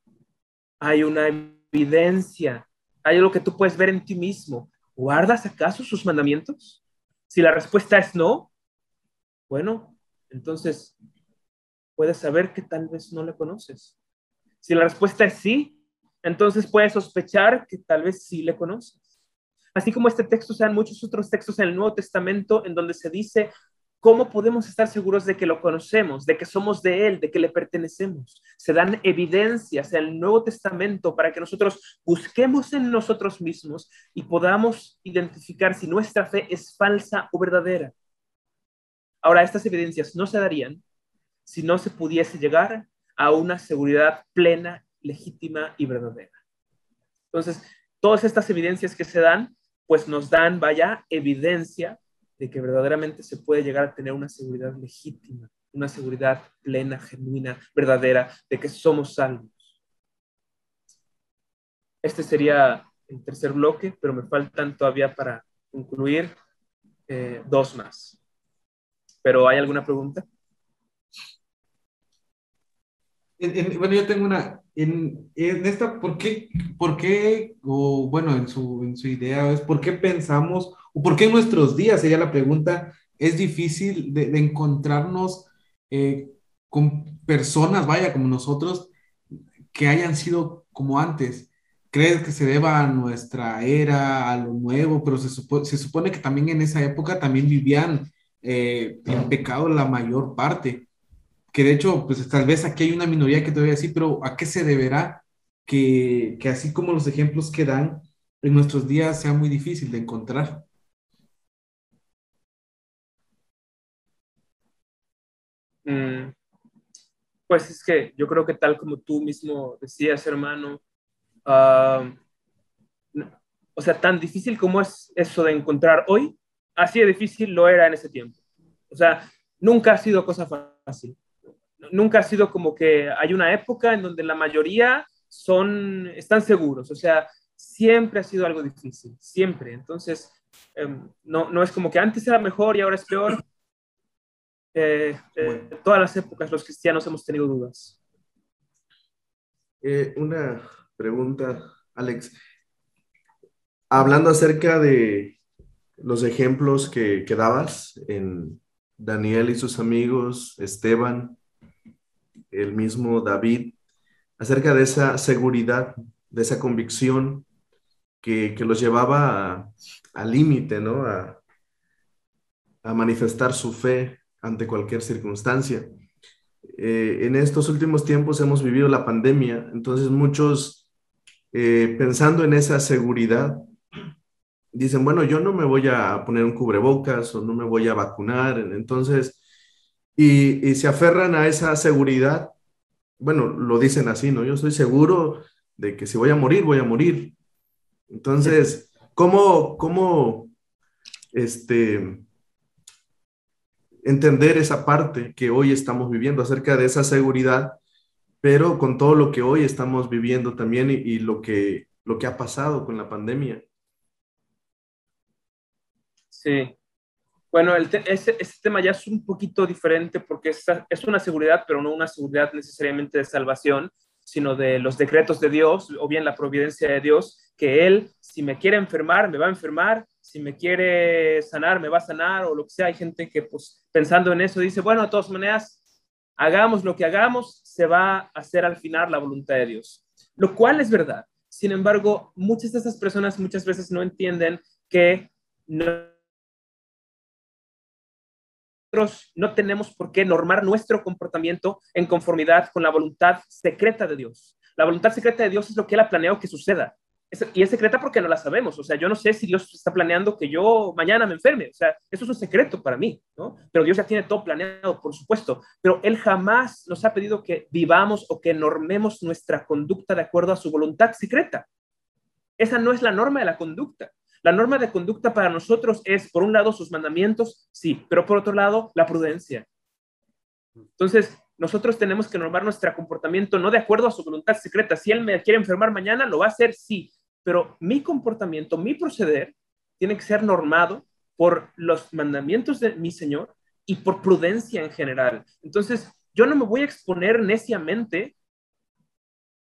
Hay una evidencia, hay algo que tú puedes ver en ti mismo. ¿Guardas acaso sus mandamientos? Si la respuesta es no, bueno, entonces puedes saber que tal vez no le conoces. Si la respuesta es sí, entonces puedes sospechar que tal vez sí le conoces. Así como este texto, sean muchos otros textos en el Nuevo Testamento en donde se dice ¿Cómo podemos estar seguros de que lo conocemos, de que somos de Él, de que le pertenecemos? Se dan evidencias en el Nuevo Testamento para que nosotros busquemos en nosotros mismos y podamos identificar si nuestra fe es falsa o verdadera. Ahora, estas evidencias no se darían si no se pudiese llegar a una seguridad plena, legítima y verdadera. Entonces, todas estas evidencias que se dan, pues nos dan, vaya, evidencia de que verdaderamente se puede llegar a tener una seguridad legítima, una seguridad plena, genuina, verdadera, de que somos salvos. Este sería el tercer bloque, pero me faltan todavía para concluir eh, dos más. ¿Pero hay alguna pregunta? bueno, yo tengo una. En, en, esta, ¿por qué, por qué, o bueno, en su, en su idea es por qué pensamos por qué en nuestros días, sería la pregunta, es difícil de, encontrarnos eh, con personas, vaya, como nosotros, que hayan sido como antes? ¿Crees que se deba a nuestra era, a lo nuevo? Pero se, se supone que también en esa época también vivían eh, en pecado la mayor parte. Que de hecho, pues tal vez aquí hay una minoría que te voy a decir, pero ¿a qué se deberá que, que así como los ejemplos que dan en nuestros días sea muy difícil de encontrar? Mm, pues es que yo creo que tal como tú mismo decías, hermano, ah, o sea, tan difícil como es eso de encontrar hoy, así de difícil lo era en ese tiempo. O sea, nunca ha sido cosa fácil. Nunca ha sido como que hay una época en donde la mayoría son, están seguros. O sea, siempre ha sido algo difícil, siempre. Entonces, em, no, no es como que antes era mejor y ahora es peor eh, todas las épocas los cristianos hemos tenido dudas. Eh, una pregunta, Alex. Hablando acerca de los ejemplos que, que dabas en Daniel y sus amigos, Esteban, el mismo David, acerca de esa seguridad, de esa convicción que, que los llevaba al límite, ¿no? A, a manifestar su fe ante cualquier circunstancia. Eh, en estos últimos tiempos hemos vivido la pandemia, entonces muchos, eh, pensando en esa seguridad, dicen, bueno, yo no me voy a poner un cubrebocas o no me voy a vacunar, entonces, y, y se aferran a esa seguridad, bueno, lo dicen así, ¿no? Yo estoy seguro de que si voy a morir, voy a morir. Entonces, ¿cómo, cómo, este, entender esa parte que hoy estamos viviendo acerca de esa seguridad, pero con todo lo que hoy estamos viviendo también y, lo que lo que ha pasado con la pandemia. Sí. Bueno, el ese, tema ya es un poquito diferente porque es, es una seguridad, pero no una seguridad necesariamente de salvación, sino de los decretos de Dios o bien la providencia de Dios, que Él, si me quiere enfermar, me va a enfermar, si me quiere sanar, me va a sanar o lo que sea. Hay gente que pues pensando en eso dice, bueno, de todas maneras, hagamos lo que hagamos, se va a hacer al final la voluntad de Dios, lo cual es verdad. Sin embargo, muchas de esas personas muchas veces no entienden que nosotros no tenemos por qué normar nuestro comportamiento en conformidad con la voluntad secreta de Dios. La voluntad secreta de Dios es lo que Él ha planeado que suceda y es secreta porque no la sabemos. O sea, yo no sé si Dios está planeando que yo mañana me enferme. O sea, eso es un secreto para mí, ¿no? Pero Dios ya tiene todo planeado, por supuesto. Pero Él jamás nos ha pedido que vivamos o que normemos nuestra conducta de acuerdo a su voluntad secreta. Esa no es la norma de la conducta. La norma de conducta para nosotros es, por un lado, sus mandamientos, sí, pero por otro lado, la prudencia. Entonces, nosotros tenemos que normar nuestro comportamiento no de acuerdo a su voluntad secreta. Si él me quiere enfermar mañana, lo va a hacer, sí, pero mi comportamiento, mi proceder, tiene que ser normado por los mandamientos de mi Señor y por prudencia en general. Entonces, yo no me voy a exponer neciamente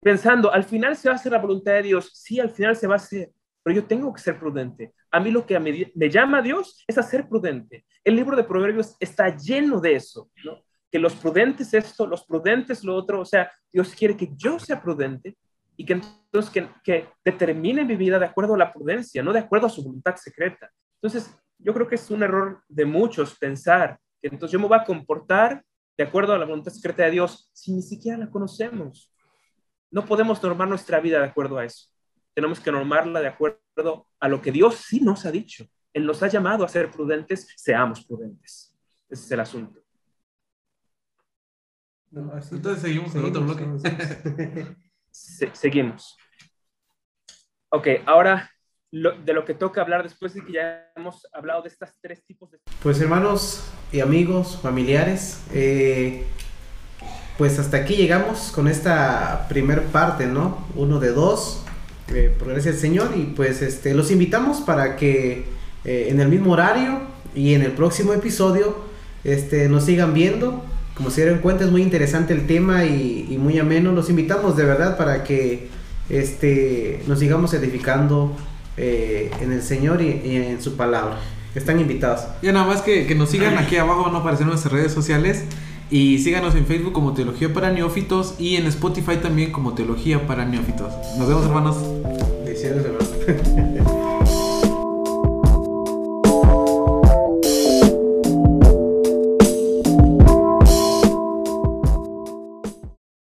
pensando, al final se va a hacer la voluntad de Dios. Sí, al final se va a hacer, pero yo tengo que ser prudente. A mí lo que me, me llama Dios es a ser prudente. El libro de Proverbios está lleno de eso, ¿no? Que los prudentes esto, los prudentes lo otro, o sea, Dios quiere que yo sea prudente y que entonces que, que, determine mi vida de acuerdo a la prudencia, no de acuerdo a su voluntad secreta. Entonces, yo creo que es un error de muchos pensar que entonces yo me voy a comportar de acuerdo a la voluntad secreta de Dios si ni siquiera la conocemos. No podemos normar nuestra vida de acuerdo a eso. Tenemos que normarla de acuerdo a lo que Dios sí nos ha dicho. Él nos ha llamado a ser prudentes, seamos prudentes. Ese es el asunto. Entonces seguimos con otro bloque. seguimos. Ok, ahora de lo que toca hablar después de que ya hemos hablado de estas tres tipos de... Pues hermanos y amigos, familiares, eh, pues hasta aquí llegamos con esta primer parte, ¿no? Uno de dos, eh, por gracia del Señor, y pues este, los invitamos para que eh, en el mismo horario y en el próximo episodio este, nos sigan viendo como se dieron cuenta es muy interesante el tema y, muy ameno. Los invitamos de verdad para que este, nos sigamos edificando eh, en el Señor y, en su palabra. Están invitados. Ya nada más que, nos sigan aquí abajo, van a aparecer nuestras redes sociales. Y síganos en Facebook como Teología para Neófitos y en Spotify también como Teología para Neófitos. Nos vemos, hermanos. hermanos.